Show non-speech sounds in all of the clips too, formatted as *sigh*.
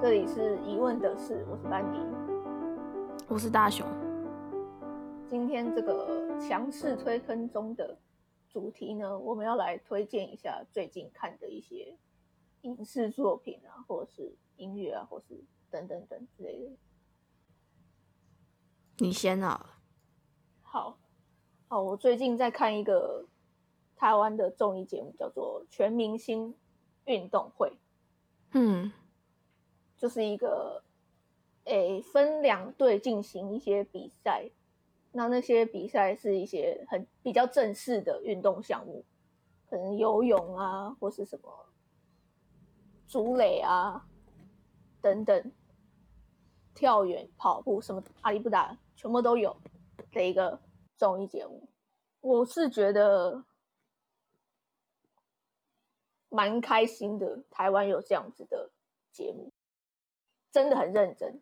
这里是疑问的事，我是班迪。我是大雄。今天这个强势推坑中的主题呢，我们要来推荐一下最近看的一些影视作品啊，或者是音乐啊，或是等等等之类的。你先啊。好，好，我最近在看一个台湾的综艺节目，叫做《全明星运动会》。嗯，就是一个，诶，分两队进行一些比赛，那那些比赛是一些很比较正式的运动项目，可能游泳啊，或是什么竹垒啊等等，跳远、跑步什么阿里不达全部都有的一个综艺节目，我是觉得蛮开心的，台湾有这样子的节目，真的很认真，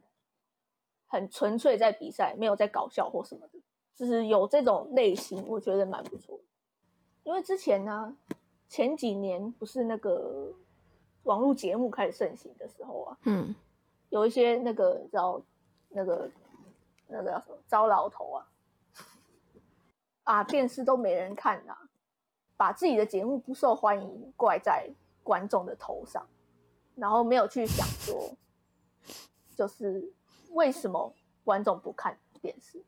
很纯粹在比赛，没有在搞笑或什么的，就是有这种类型，我觉得蛮不错。因为之前呢，前几年不是那个网络节目开始盛行的时候啊，嗯，有一些那个叫那个那个叫什么糟老头啊，啊电视都没人看啊，把自己的节目不受欢迎怪在观众的头上，然后没有去想说，就是为什么观众不看电视？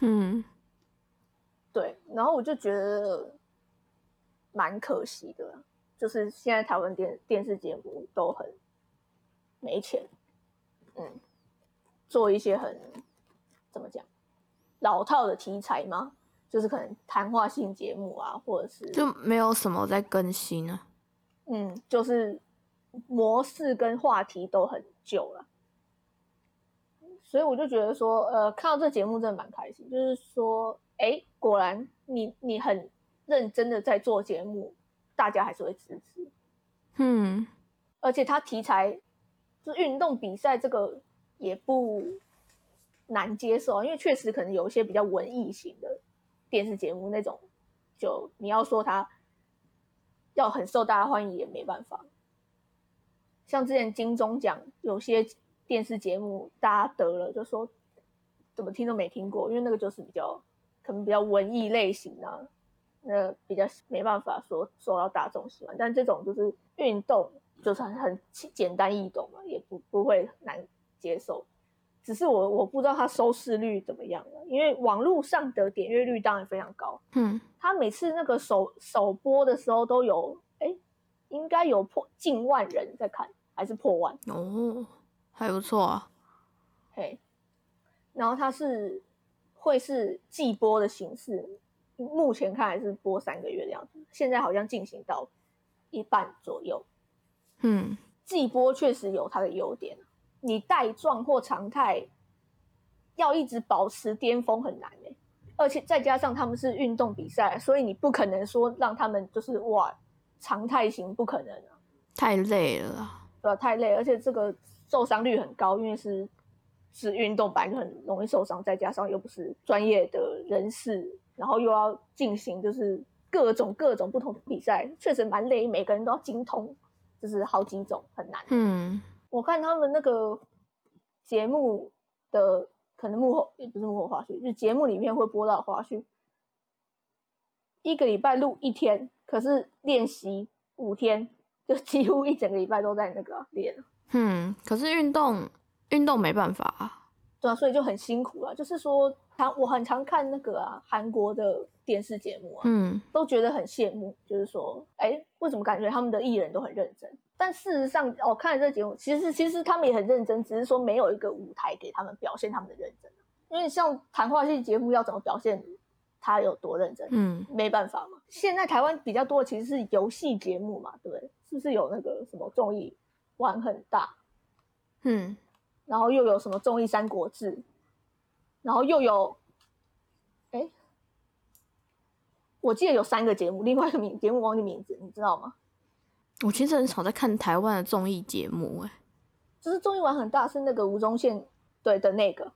嗯，对，然后我就觉得蛮可惜的，就是现在台湾电电视节目都很没钱，嗯，做一些很怎么讲老套的题材吗？就是可能谈话性节目啊，或者是就没有什么在更新啊。嗯，就是模式跟话题都很旧了，所以我就觉得说，呃，看到这节目真的蛮开心。就是说，哎，果然你你很认真的在做节目，大家还是会支持。嗯，而且它题材就是运动比赛，这个也不难接受，因为确实可能有一些比较文艺型的电视节目那种，就你要说它要很受大家欢迎也没办法。像之前金钟奖有些电视节目大家得了，就说怎么听都没听过，因为那个就是比较可能比较文艺类型啊，那比较没办法说受到大众喜欢。但这种就是运动，就是很很简单易懂嘛，也不不会难接受。只是我我不知道它收视率怎么样了，因为网络上的点阅率当然非常高。嗯，它每次那个首首播的时候都有，哎，应该有破近万人在看，还是破万哦，还不错啊。嘿，然后它是会是季播的形式，目前看来是播三个月的样子，现在好像进行到一半左右。嗯，季播确实有它的优点，你带状或常态要一直保持巅峰很难哎、而且再加上他们是运动比赛，所以你不可能说让他们就是哇常态型不可能啊，太累了啊。对吧？太累，而且这个受伤率很高，因为是是运动版就很容易受伤，再加上又不是专业的人士，然后又要进行就是各种各种不同的比赛，确实蛮累，每个人都要精通，就是好几种很难。嗯，我看他们那个节目的可能幕后也不是幕后花絮，就节目里面会播到花絮，一个礼拜录一天，可是练习五天，就几乎一整个礼拜都在那个啊练。嗯，可是运动运动没办法啊。对啊，所以就很辛苦了。就是说，常我很常看那个啊韩国的电视节目啊，嗯，都觉得很羡慕。就是说，哎，为什么感觉他们的艺人都很认真？但事实上，我、看了这个节目，其实其实他们也很认真，只是说没有一个舞台给他们表现他们的认真。因为像谈话性节目要怎么表现他有多认真？嗯，没办法嘛。现在台湾比较多的其实是游戏节目嘛，对不对？是不是有那个什么综艺玩很大？嗯，然后又有什么综艺《三国志》，然后又有，哎，我记得有三个节目，另外一个名节目忘记名字，你知道吗？我其实很少在看台湾的综艺节目，哎，就是综艺玩很大，是那个吴宗宪对的那个，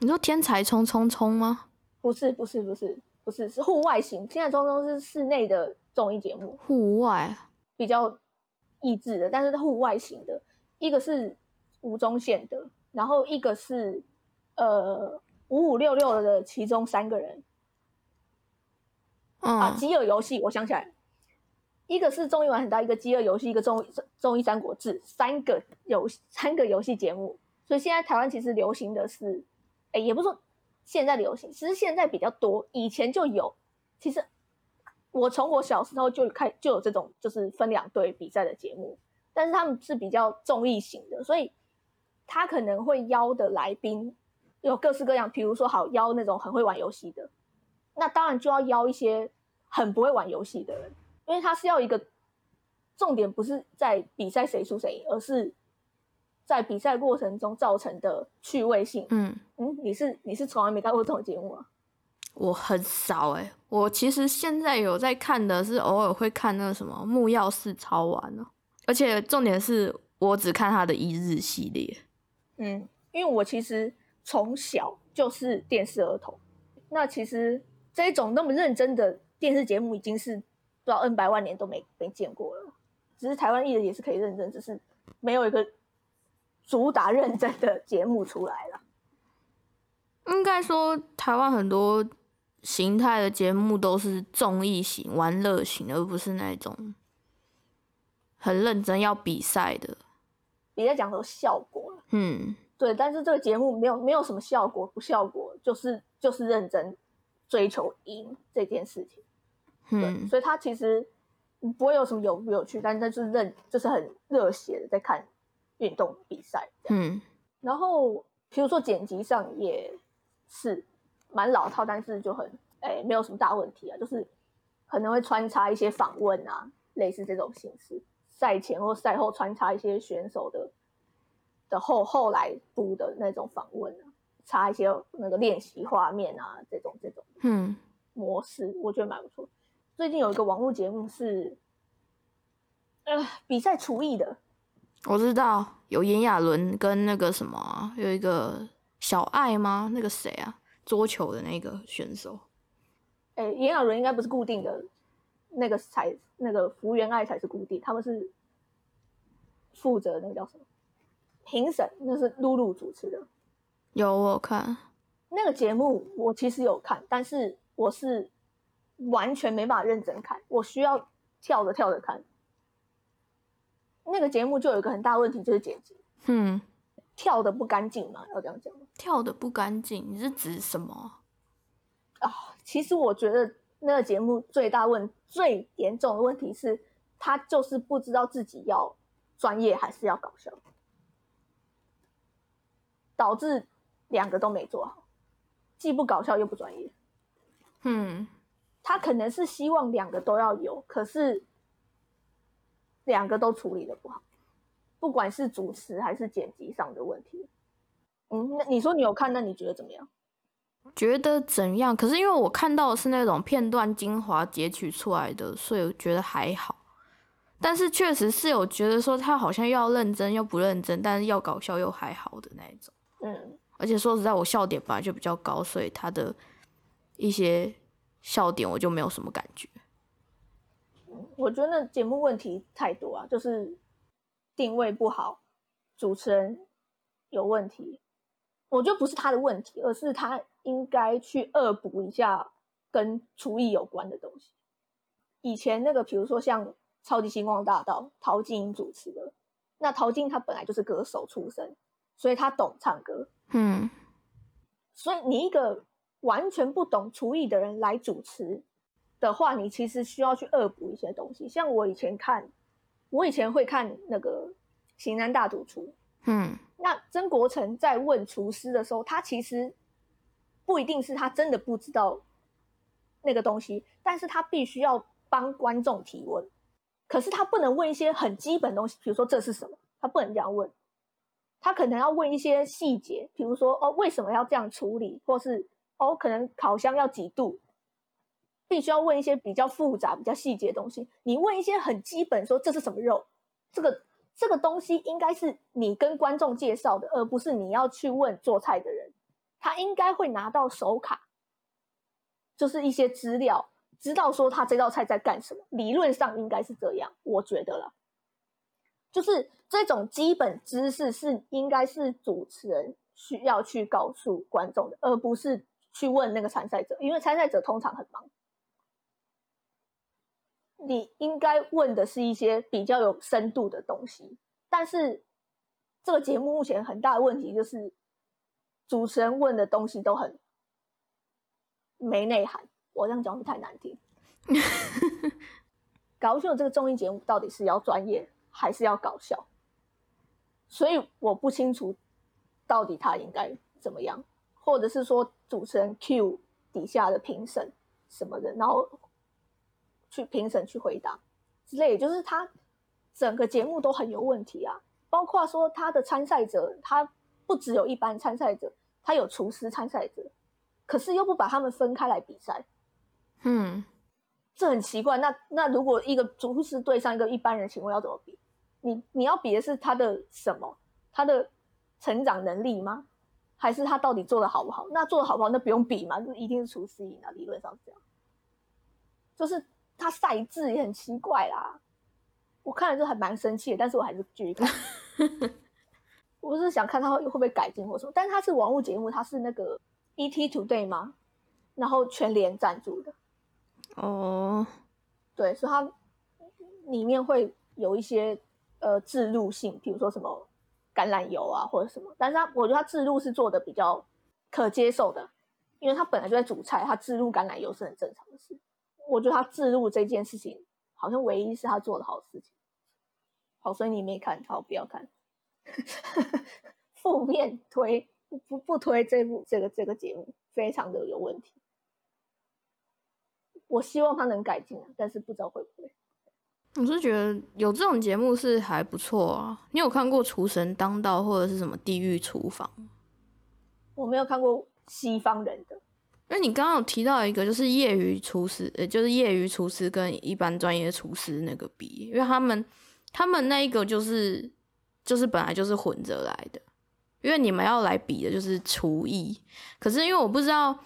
你说《天才冲冲冲》吗？不是不是不是不是是户外型，现在冲冲是室内的综艺节目，户外比较益智的，但是户外型的，一个是吴宗宪的，然后一个是呃五五六六的其中三个人啊，嗯饥饿游戏，我想起来，一个是综艺玩很大，一个饥饿游戏，一个综综艺三国志，三个游三个游戏节目。所以现在台湾其实流行的是，哎，也不是说现在流行，其实现在比较多，以前就有。其实我从我小时候就开就有这种就是分两队比赛的节目，但是他们是比较综艺型的，所以他可能会邀的来宾有各式各样，比如说好邀那种很会玩游戏的，那当然就要邀一些很不会玩游戏的人，因为他是要一个重点不是在比赛谁输谁赢，而是在比赛过程中造成的趣味性。嗯，嗯，你是你是从来没看过这种节目啊？我很少哎、我其实现在有在看的是偶尔会看那个什么木曜四超玩哦，而且重点是我只看他的一日系列。嗯，因为我其实从小就是电视儿童，那其实这一种那么认真的电视节目已经是不知道 N 百万年都没没见过了。只是台湾艺人也是可以认真，只是没有一个主打认真的节目出来了。应该说，台湾很多形态的节目都是综艺型、玩乐型，而不是那种很认真要比赛的。比赛讲的效果了，嗯对，但是这个节目没有没有什么效果不效果，就是就是认真追求赢这件事情。嗯所以他其实不会有什么有不有趣，但是他就是认就是很热血的在看运动比赛。嗯然后比如说剪辑上也是蛮老套，但是就很诶没有什么大问题啊，就是可能会穿插一些访问啊，类似这种形式，赛前或赛后穿插一些选手的的后后来补的那种访问啊，插一些那个练习画面啊，这种这种嗯模式，我觉得蛮不错。最近有一个网络节目是呃比赛厨艺的，我知道有炎亚纶跟那个什么啊、有一个小爱吗？那个谁啊，桌球的那个选手。诶，炎亚纶应该不是固定的，那个才那个福原爱才是固定，他们是负责那个叫什么？评审，那是露露主持的。有我看，那个节目，我其实有看，但是我是完全没办法认真看，我需要跳着跳着看。那个节目就有一个很大问题，就是剪辑。嗯，跳的不干净嘛，要这样讲吗？跳的不干净，你是指什么啊？其实我觉得那个节目最大问、最严重的问题是，他就是不知道自己要专业还是要搞笑，导致两个都没做好，既不搞笑又不专业。嗯他可能是希望两个都要有，可是两个都处理的不好，不管是主持还是剪辑上的问题。嗯，那你说你有看，那你觉得怎么样？觉得怎样？可是因为我看到的是那种片段精华截取出来的，所以我觉得还好。但是确实是有觉得说他好像又要认真又不认真，但是要搞笑又还好的那一种。嗯，而且说实在，我笑点本来就比较高，所以他的一些笑点我就没有什么感觉。我觉得那节目问题太多啊，就是定位不好，主持人有问题。我觉得不是他的问题，而是他应该去恶补一下跟厨艺有关的东西。以前那个，比如说像《超级星光大道》，陶晶莹主持的，那陶晶莹她本来就是歌手出身，所以她懂唱歌。嗯所以你一个完全不懂厨艺的人来主持的话，你其实需要去恶补一些东西。像我以前看，我以前会看那个《型男大主厨》，嗯那曾国成在问厨师的时候，他其实不一定是他真的不知道那个东西，但是他必须要帮观众提问。可是他不能问一些很基本的东西，比如说这是什么，他不能这样问。他可能要问一些细节，比如说哦为什么要这样处理，或是哦可能烤箱要几度，必须要问一些比较复杂、比较细节的东西。你问一些很基本，说这是什么肉，这个这个东西应该是你跟观众介绍的，而不是你要去问做菜的人。他应该会拿到手卡，就是一些资料，知道说他这道菜在干什么。理论上应该是这样，我觉得了。就是这种基本知识是应该是主持人需要去告诉观众的，而不是去问那个参赛者，因为参赛者通常很忙。你应该问的是一些比较有深度的东西，但是这个节目目前很大的问题就是主持人问的东西都很没内涵。我这样讲不太难听。搞不清楚这个综艺节目到底是要专业还是要搞笑，所以我不清楚到底他应该怎么样，或者是说主持人 Q 底下的评审什么的，然后去评审去回答之类，就是他整个节目都很有问题啊，包括说他的参赛者，他不只有一般参赛者，他有厨师参赛者，可是又不把他们分开来比赛，嗯。这很奇怪。那那如果一个厨师对上一个一般人，请问要怎么比？你你要比的是他的什么？他的成长能力吗？还是他到底做的好不好？那做的好不好，那不用比嘛，就一定是厨师赢啊。理论上是这样。就是他赛制也很奇怪啦。我看了就还蛮生气的，但是我还是继续看。*laughs* 我是想看他会会不会改进或什么。但是他是网络节目，他是那个 ET Today 吗？然后全联赞助的。哦，对，所以它里面会有一些呃制入性，比如说什么橄榄油啊或者什么，但是它我觉得它制入是做的比较可接受的，因为它本来就在煮菜，它制入橄榄油是很正常的事。我觉得他自入这件事情好像唯一是他做的好事情。好，所以你没看好不要看，*laughs* 负面推不不不推这部这个这个节目，非常的有问题。我希望他能改进，但是不知道会不会。我是觉得有这种节目是还不错啊。你有看过《厨神当道》或者是什么《地狱厨房》？我没有看过西方人的。因为你刚刚有提到一个，就是业余厨师，呃，就是业余厨师跟一般专业厨师那个比，因为他们他们那一个就是就是本来就是混着来的，因为你们要来比的就是厨艺。可是因为我不知道。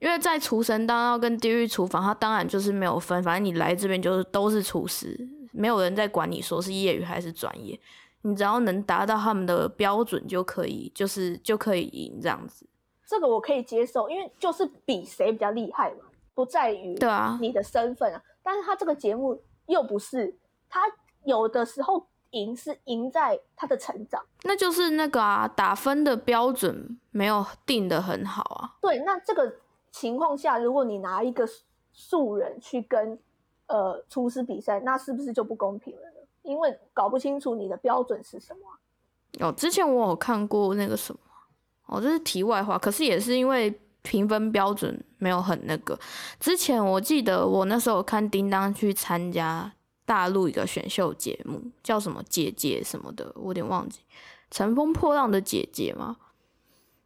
因为在厨神当道跟地狱厨房，它当然就是没有分，反正你来这边就是都是厨师，没有人在管你说是业余还是专业，你只要能达到他们的标准就可以，就是就可以赢这样子。这个我可以接受，因为就是比谁比较厉害嘛，不在于对啊你的身份啊。但是他这个节目又不是，他有的时候赢是赢在他的成长，那就是那个啊打分的标准没有定的很好啊。对，那这个。情况下，如果你拿一个素人去跟呃厨师比赛，那是不是就不公平了呢？因为搞不清楚你的标准是什么。哦，之前我有看过那个什么，哦，这是题外话。可是也是因为评分标准没有很那个。之前我记得我那时候看叮当去参加大陆一个选秀节目，叫什么姐姐什么的，我有点忘记，乘风破浪的姐姐嘛？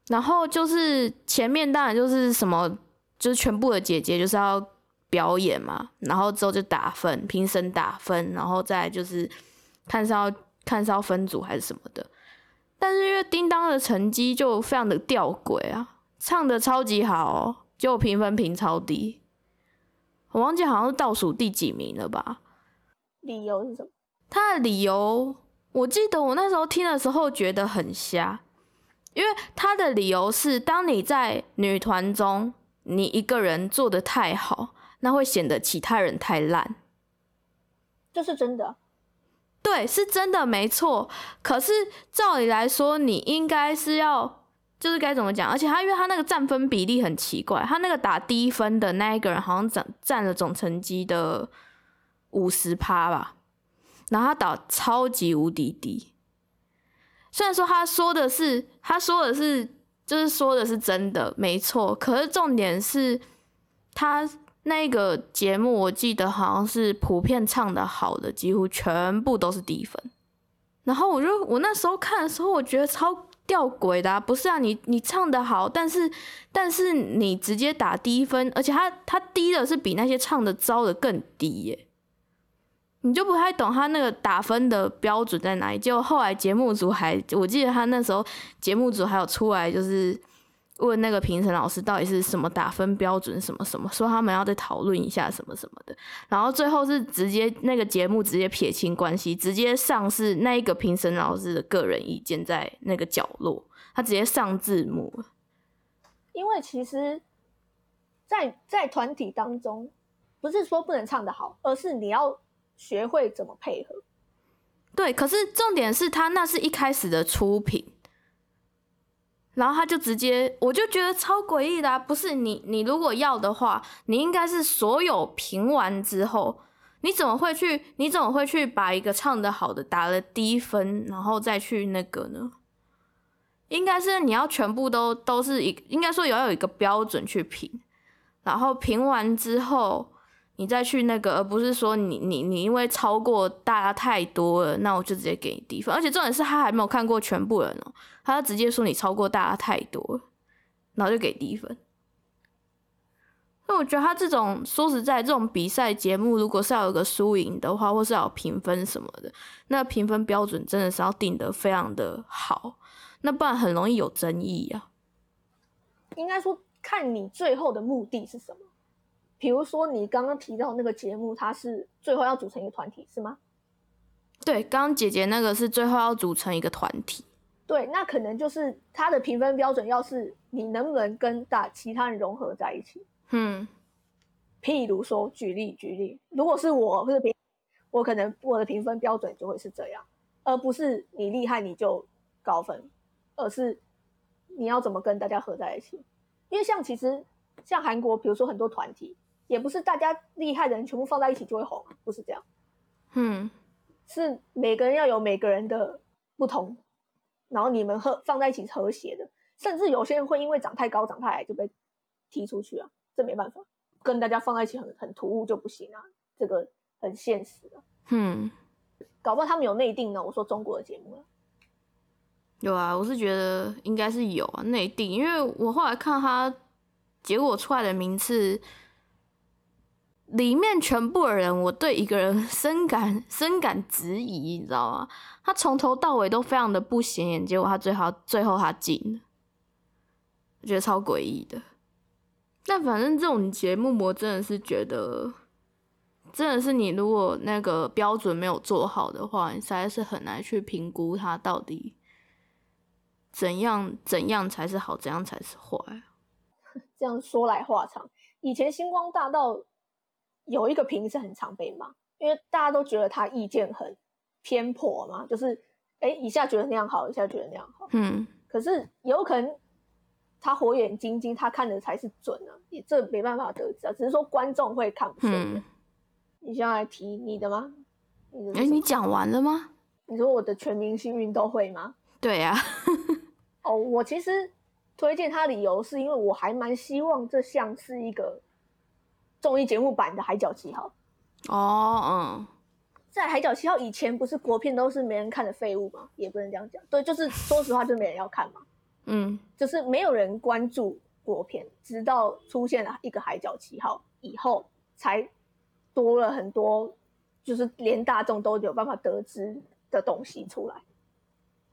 然后就是前面当然就是什么，就是全部的姐姐就是要表演嘛，然后之后就打分，评审打分，然后再就是看是要看是要分组还是什么的。但是因为叮当的成绩就非常的吊诡啊，唱的超级好，结果评分评超低，我忘记好像是倒数第几名了吧？理由是什么？他的理由，我记得我那时候听的时候觉得很瞎。因为他的理由是，当你在女团中，你一个人做的太好，那会显得其他人太烂。这是真的，对，是真的，没错。可是照理来说，你应该是要，就是该怎么讲？而且他，因为他那个占分比例很奇怪，他那个打低分的那一个人，好像占占了总成绩的五十趴吧，然后他打超级无敌低。虽然说他说的是，他说的是，就是说的是真的，没错。可是重点是，他那个节目，我记得好像是普遍唱的好的，几乎全部都是低分。然后我就我那时候看的时候，我觉得超吊诡的，不是啊？你你唱的好，但是但是你直接打低分，而且他他低的是比那些唱的糟的更低耶。你就不太懂他那个打分的标准在哪里？就后来节目组还，我记得他那时候节目组还有出来，就是问那个评审老师到底是什么打分标准，什么什么，说他们要再讨论一下什么什么的，然后最后是直接那个节目直接撇清关系，直接上是那一个评审老师的个人意见在那个角落，他直接上字幕。因为其实，在在团体当中，不是说不能唱得好，而是你要学会怎么配合。对，可是重点是他那是一开始的出品。然后他就直接，我就觉得超诡异的啊，不是你，你如果要的话，你应该是所有评完之后，你怎么会去，你怎么会去把一个唱的好的打了低分，然后再去那个呢？应该是你要全部都都是一，应该说要有一个标准去评，然后评完之后。你再去那个，而不是说你你你因为超过大家太多了，那我就直接给你低分。而且重点是他还没有看过全部人哦，他直接说你超过大家太多了，然后就给低分。那我觉得他这种说实在，这种比赛节目如果是要有个输赢的话，或是要评分什么的，那评分标准真的是要定得非常的好，那不然很容易有争议啊。应该说，看你最后的目的是什么。比如说，你刚刚提到那个节目，它是最后要组成一个团体，是吗？对，刚刚姐姐那个是最后要组成一个团体。对，那可能就是它的评分标准，要是你能不能跟大其他人融合在一起。嗯，譬如说，举例举例，如果是我或者评，我可能我的评分标准就会是这样，而不是你厉害你就高分，而是你要怎么跟大家合在一起。因为像其实像韩国，比如说很多团体。也不是大家厉害的人全部放在一起就会红，不是这样。嗯，是每个人要有每个人的不同，然后你们和放在一起和谐的。甚至有些人会因为长太高、长太矮就被踢出去啊，这没办法，跟大家放在一起很很突兀就不行啊，这个很现实的。嗯，搞不好他们有内定呢。我说中国的节目有啊，我是觉得应该是有啊内定，因为我后来看他结果出来的名次。里面全部的人，我对一个人深感深感质疑，你知道吗？他从头到尾都非常的不显眼，结果他最后最后他进了，我觉得超诡异的。但反正这种节目，我真的是觉得，真的是你如果那个标准没有做好的话，你实在是很难去评估他到底怎样怎样才是好，怎样才是坏。*laughs* 这样说来话长，以前星光大道。有一个评是很常被骂，因为大家都觉得他意见很偏颇嘛，就是哎一下觉得那样好，一下觉得那样好。嗯，可是有可能他火眼金睛，他看的才是准啊，也这没办法得知啊，只是说观众会看不顺眼。你现在来提你的吗？哎，你讲完了吗？你说我的全明星运动会吗？对呀。哦，我其实推荐他理由是因为我还蛮希望这像是一个。综艺节目版的《海角七号》哦，嗯，在《海角七号》以前，不是国片都是没人看的废物吗？也不能这样讲，对，就是说实话，就没人要看嘛。嗯，就是没有人关注国片，直到出现了一个《海角七号》以后，才多了很多，就是连大众都有办法得知的东西出来。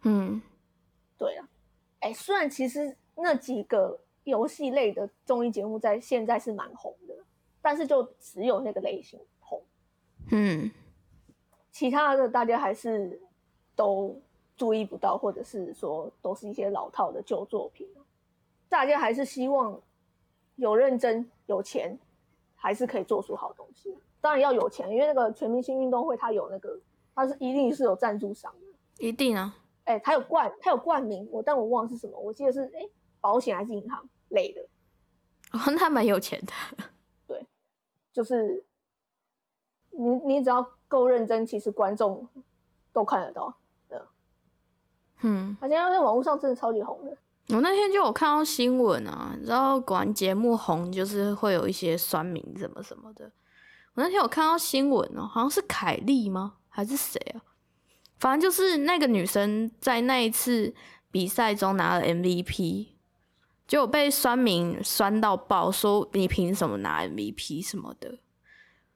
嗯，对啊，哎，虽然其实那几个游戏类的综艺节目在现在是蛮红的。但是就只有那个类型红，嗯，其他的大家还是都注意不到，或者是说都是一些老套的旧作品。大家还是希望有认真、有钱，还是可以做出好东西。当然要有钱，因为那个全明星运动会它有那个，它是一定是有赞助商的，一定啊。哎，它有冠，它有冠名，我但我忘了是什么，我记得是哎保险还是银行类的。哦，那蛮有钱的。就是你，你只要够认真，其实观众都看得到。嗯，他现在在网络上真的超级红的。我那天就有看到新闻啊，然后管节目红就是会有一些酸民什么什么的。我那天有看到新闻哦，好像是凯莉吗？还是谁啊？反正就是那个女生在那一次比赛中拿了 MVP。就被酸民酸到爆，说你凭什么拿 MVP 什么的，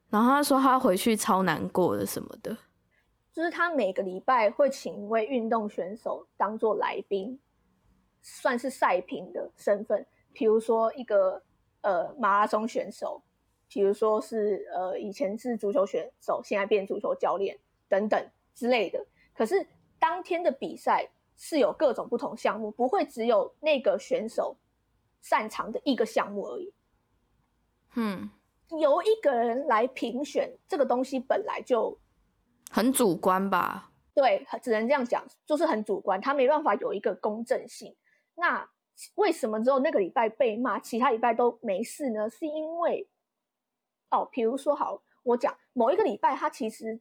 然后他说他回去超难过的什么的，就是他每个礼拜会请一位运动选手当做来宾算是赛评的身份，比如说一个呃马拉松选手，比如说是呃以前是足球选手，现在变足球教练等等之类的。可是当天的比赛是有各种不同项目，不会只有那个选手擅长的一个项目而已。嗯，由一个人来评选这个东西本来就很主观吧？对，只能这样讲，就是很主观，他没办法有一个公正性。那为什么只有那个礼拜被骂，其他礼拜都没事呢？是因为哦，比如说好，我讲某一个礼拜，他其实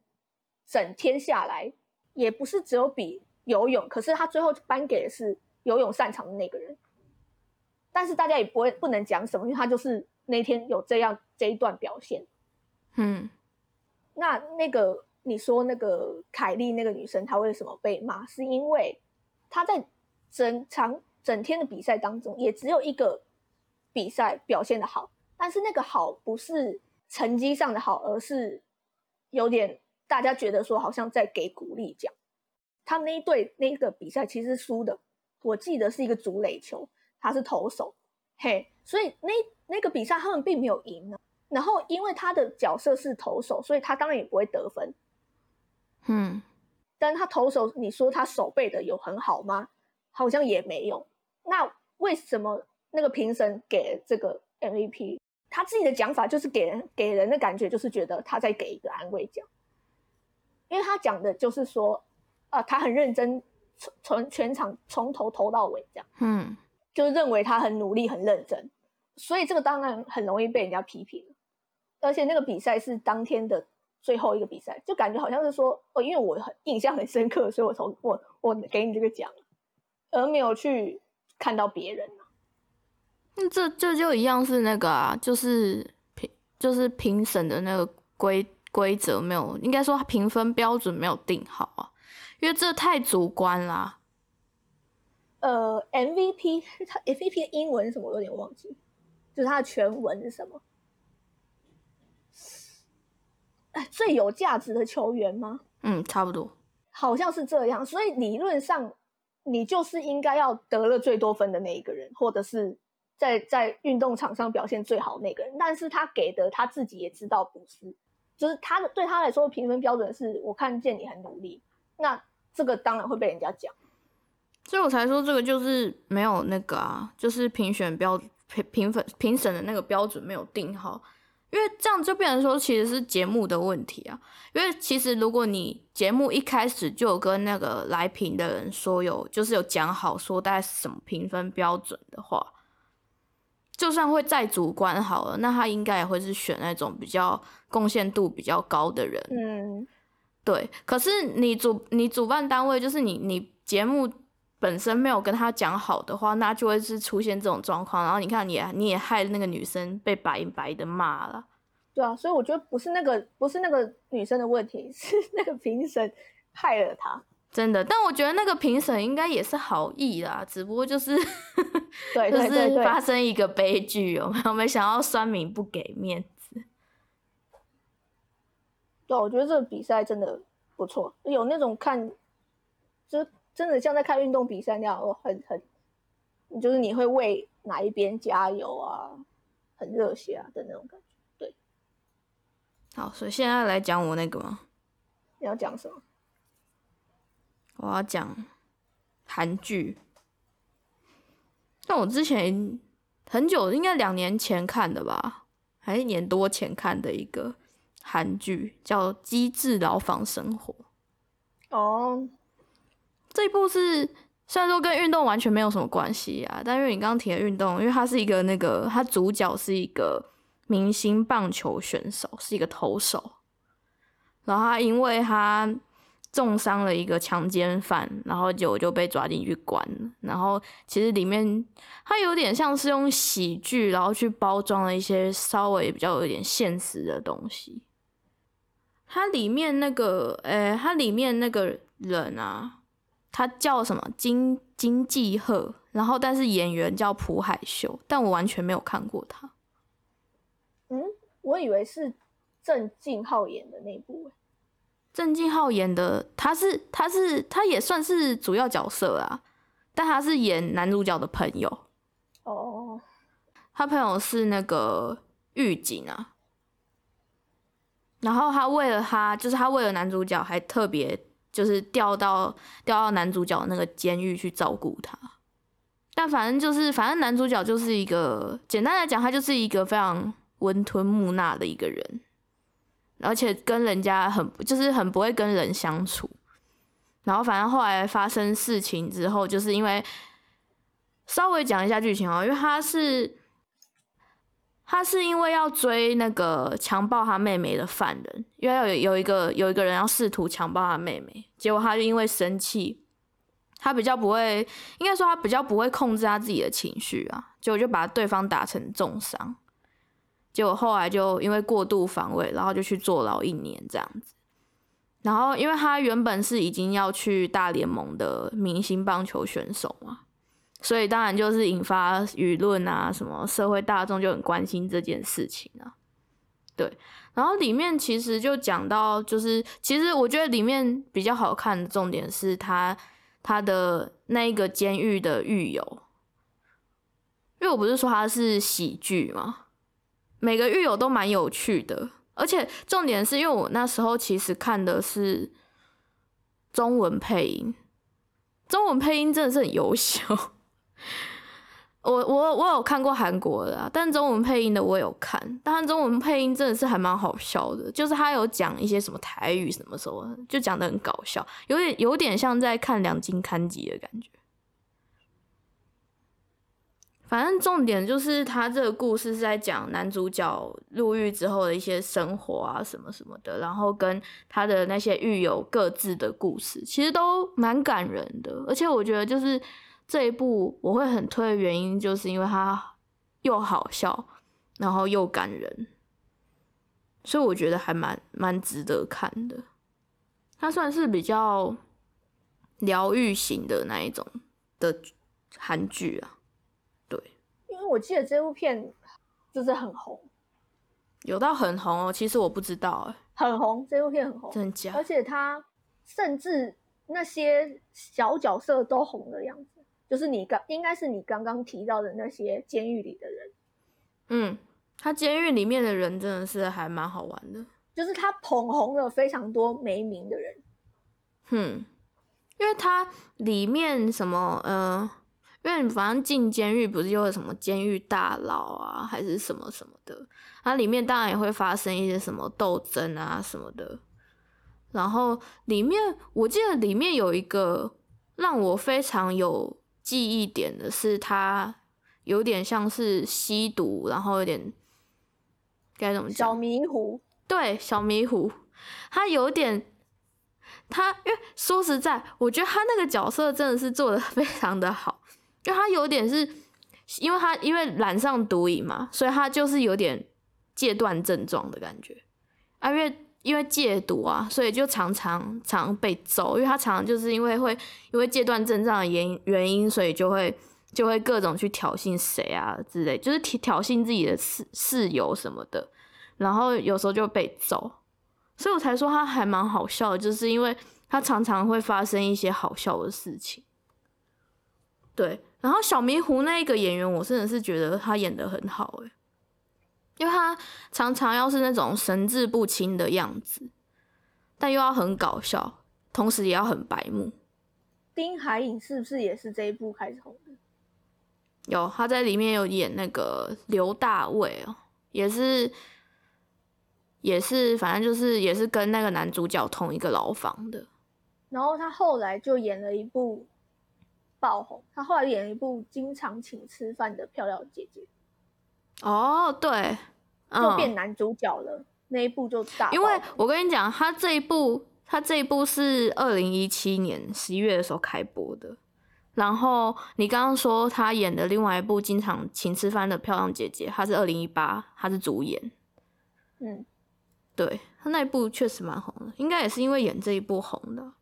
整天下来也不是只有比游泳，可是他最后颁给的是游泳擅长的那个人。但是大家也不会不能讲什么，因为他就是那天有这样这一段表现。嗯，那那个。你说那个凯莉那个女生，她为什么被骂？是因为她在整场整天的比赛当中，也只有一个比赛表现的好，但是那个好不是成绩上的好，而是有点大家觉得说好像在给鼓励奖。他们那一队那个比赛其实输的，我记得是一个足垒球，他是投手，嘿，所以那那个比赛他们并没有赢呢。然后因为他的角色是投手，所以他当然也不会得分。嗯，但他投手，你说他手背的有很好吗？好像也没有。那为什么那个评审给这个 MVP？他自己的讲法就是给人给人的感觉就是觉得他在给一个安慰奖，因为他讲的就是说，啊，他很认真，从从全场从头投到尾这样，嗯，就认为他很努力很认真，所以这个当然很容易被人家批评。而且那个比赛是当天的。最后一个比赛，就感觉好像是说，哦，因为我很印象很深刻，所以我从我我给你这个奖，而没有去看到别人那这这就一样是那个啊，就是评就是评审的那个规规则没有，应该说评分标准没有定好啊，因为这太主观啦。呃，MVP 他 MVP 的英文什么我有点忘记，就是它的全文是什么？最有价值的球员吗？嗯，差不多，好像是这样。所以理论上，你就是应该要得了最多分的那一个人，或者是在在运动场上表现最好那个人。但是他给的他自己也知道不是，就是他的对他来说评分标准是我看见你很努力，那这个当然会被人家讲。所以我才说这个就是没有那个啊，就是评选标评评分评审的那个标准没有定好。因为这样就变成说，其实是节目的问题啊。因为其实如果你节目一开始就有跟那个来评的人说有，就是有讲好说大概是什么评分标准的话，就算会再主观好了，那他应该也会是选那种比较贡献度比较高的人。嗯，对。可是你主你主办单位就是你你节目本身没有跟他讲好的话，那就会是出现这种状况。然后你看，你你也害那个女生被白白的骂了。对啊，所以我觉得不是那个不是那个女生的问题，*laughs* 是那个评审害了她。真的，但我觉得那个评审应该也是好意啦，只不过就是对，*laughs* 就是发生一个悲剧有没有？*laughs* 没想到酸民不给面子。对，我觉得这个比赛真的不错，有那种看，就真的像在看运动比赛那样，我，很很，就是你会为哪一边加油啊，很热血啊的那种感觉。对好，所以现在来讲我那个吗？你要讲什么？我要讲韩剧。但我之前很久，应该两年前看的吧，还一年多前看的一个韩剧，叫《机智牢房生活》。哦，这一部是虽然说跟运动完全没有什么关系啊，但因为你刚刚提的运动，因为它是一个那个，它主角是一个。明星棒球选手是一个投手，然后他因为他重伤了一个强奸犯，然后就就被抓进去关了。然后其实里面他有点像是用喜剧，然后去包装了一些稍微比较有点现实的东西。它里面那个，诶，它里面那个人啊，他叫什么金金济赫，然后但是演员叫朴海秀，但我完全没有看过他。嗯，我以为是郑敬浩演的那部。郑敬浩演的，他是他是他也算是主要角色啊，但他是演男主角的朋友。哦，他朋友是那个狱警啊，然后他为了他，就是他为了男主角，还特别就是调到调到男主角那个监狱去照顾他。但反正就是，反正男主角就是一个，简单来讲，他就是一个非常温吞木讷的一个人，而且跟人家很就是很不会跟人相处。然后反正后来发生事情之后，就是因为稍微讲一下剧情哦，因为他是他是因为要追那个强暴他妹妹的犯人，因为有有一个有一个人要试图强暴他妹妹，结果他就因为生气。他比较不会，应该说他比较不会控制他自己的情绪啊，结果就把对方打成重伤，结果后来就因为过度防卫，然后就去坐牢一年这样子。然后因为他原本是已经要去大联盟的明星棒球选手嘛，所以当然就是引发舆论啊，什么社会大众就很关心这件事情啊。对，然后里面其实就讲到，就是其实我觉得里面比较好看的重点是他。他的那一个监狱的狱友，因为我不是说他是喜剧吗？每个狱友都蛮有趣的，而且重点是因为我那时候其实看的是中文配音，中文配音真的是很优秀。*laughs* 我我我有看过韩国的，但中文配音的我有看，但中文配音真的是还蛮好笑的，就是他有讲一些什么台语什么什么，就讲的很搞笑，有点有点像在看两金刊集的感觉。反正重点就是他这个故事是在讲男主角入狱之后的一些生活啊什么什么的，然后跟他的那些狱友各自的故事，其实都蛮感人的，而且我觉得就是。这一部我会很推的原因，就是因为它又好笑，然后又感人，所以我觉得还蛮蛮值得看的。它算是比较疗愈型的那一种的韩剧啊，对。因为我记得这部片就是很红，有到很红哦。其实我不知道哎，很红，这部片很红，真假？而且它甚至那些小角色都红的样子。就是你刚应该是你刚刚提到的那些监狱里的人，嗯，他监狱里面的人真的是还蛮好玩的，就是他捧红了非常多没名的人，哼，因为他里面什么呃，因为反正进监狱不是有什么监狱大佬啊，还是什么什么的，它里面当然也会发生一些什么斗争啊什么的，然后里面我记得里面有一个让我非常有。记忆点的是，他有点像是吸毒，然后有点该怎么讲？小迷糊。对，小迷糊。他有点，他因为说实在，我觉得他那个角色真的是做的 *laughs* 非常的好，因为他有点是，因为他因为染上毒瘾嘛，所以他就是有点戒断症状的感觉啊，因为。因为戒毒啊，所以就常常常被揍。因为他常常就是因为会因为戒断症状的原原因，所以就会就会各种去挑衅谁啊之类，就是挑挑衅自己的室室友什么的。然后有时候就被揍，所以我才说他还蛮好笑，就是因为他常常会发生一些好笑的事情。对，然后小迷糊那一个演员，我真的是觉得他演的很好诶。因为他常常要是那种神志不清的样子，但又要很搞笑，同时也要很白目。丁海寅是不是也是这一部开始红的？有，他在里面有演那个刘大卫哦，也是，也是，反正就是也是跟那个男主角同一个牢房的。然后他后来就演了一部爆红，他后来演了一部经常请吃饭的漂亮姐姐。哦，对，就变男主角了，那一部就大。因为我跟你讲，他这一部，他这一部是二零一七年十一月的时候开播的。然后你刚刚说他演的另外一部经常请吃饭的漂亮姐姐，她是二零一八，她是主演。嗯，对他那一部确实蛮红的，应该也是因为演这一部红的。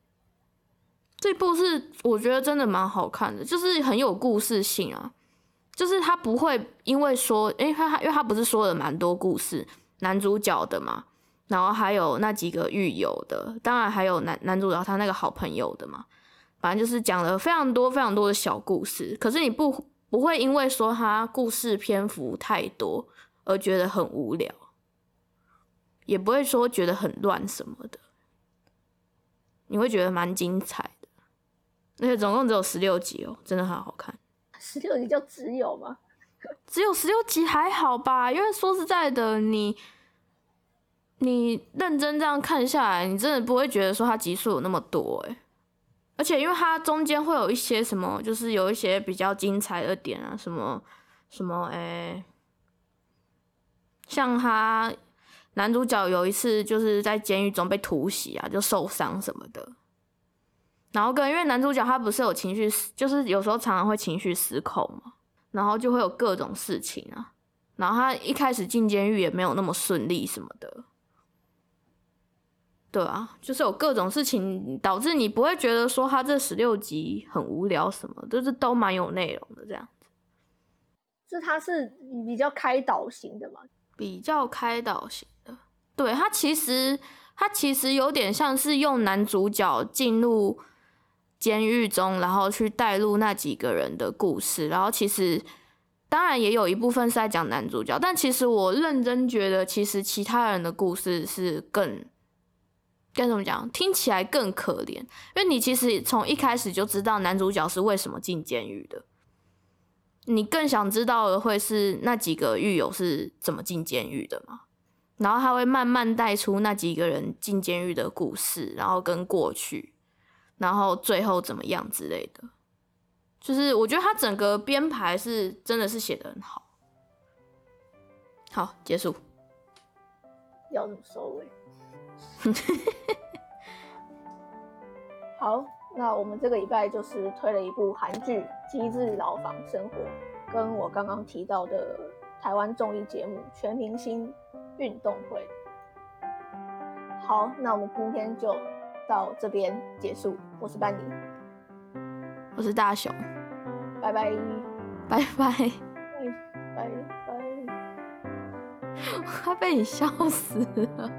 这部是我觉得真的蛮好看的，就是很有故事性啊。就是他不会因为说，因为他因为他不是说了蛮多故事，男主角的嘛，然后还有那几个狱友的，当然还有男男主角他那个好朋友的嘛，反正就是讲了非常多非常多的小故事。可是你不不会因为说他故事篇幅太多而觉得很无聊，也不会说觉得很乱什么的，你会觉得蛮精彩的。而且总共只有十六集哦，真的很好看。十六集就只有吗？只有十六集还好吧？因为说实在的，你你认真这样看下来，你真的不会觉得说它集数有那么多哎。而且因为它中间会有一些什么，就是有一些比较精彩的点啊，什么什么哎，像他男主角有一次就是在监狱中被突袭啊，就受伤什么的。然后跟因为男主角他不是有情绪，就是有时候常常会情绪失控嘛。然后就会有各种事情啊，然后他一开始进监狱也没有那么顺利什么的，对啊，就是有各种事情导致你不会觉得说他这十六集很无聊什么，就是都蛮有内容的这样子。是他是比较开导型的嘛？比较开导型的，对他其实他其实有点像是用男主角进入。监狱中，然后去带入那几个人的故事，然后其实当然也有一部分是在讲男主角，但其实我认真觉得，其实其他人的故事是更该怎么讲，听起来更可怜，因为你其实从一开始就知道男主角是为什么进监狱的，你更想知道的会是那几个狱友是怎么进监狱的嘛？然后他会慢慢带出那几个人进监狱的故事，然后跟过去。然后最后怎么样之类的，就是我觉得他整个编排是真的是写的很好。好，结束。要怎么收尾？好，那我们这个礼拜就是推了一部韩剧《机智牢房生活》，跟我刚刚提到的台湾综艺节目《全明星运动会》。好，那我们今天就。到这边结束，我是班尼，我是大雄，拜拜，拜拜，*laughs* 拜拜。拜，快被你笑死了。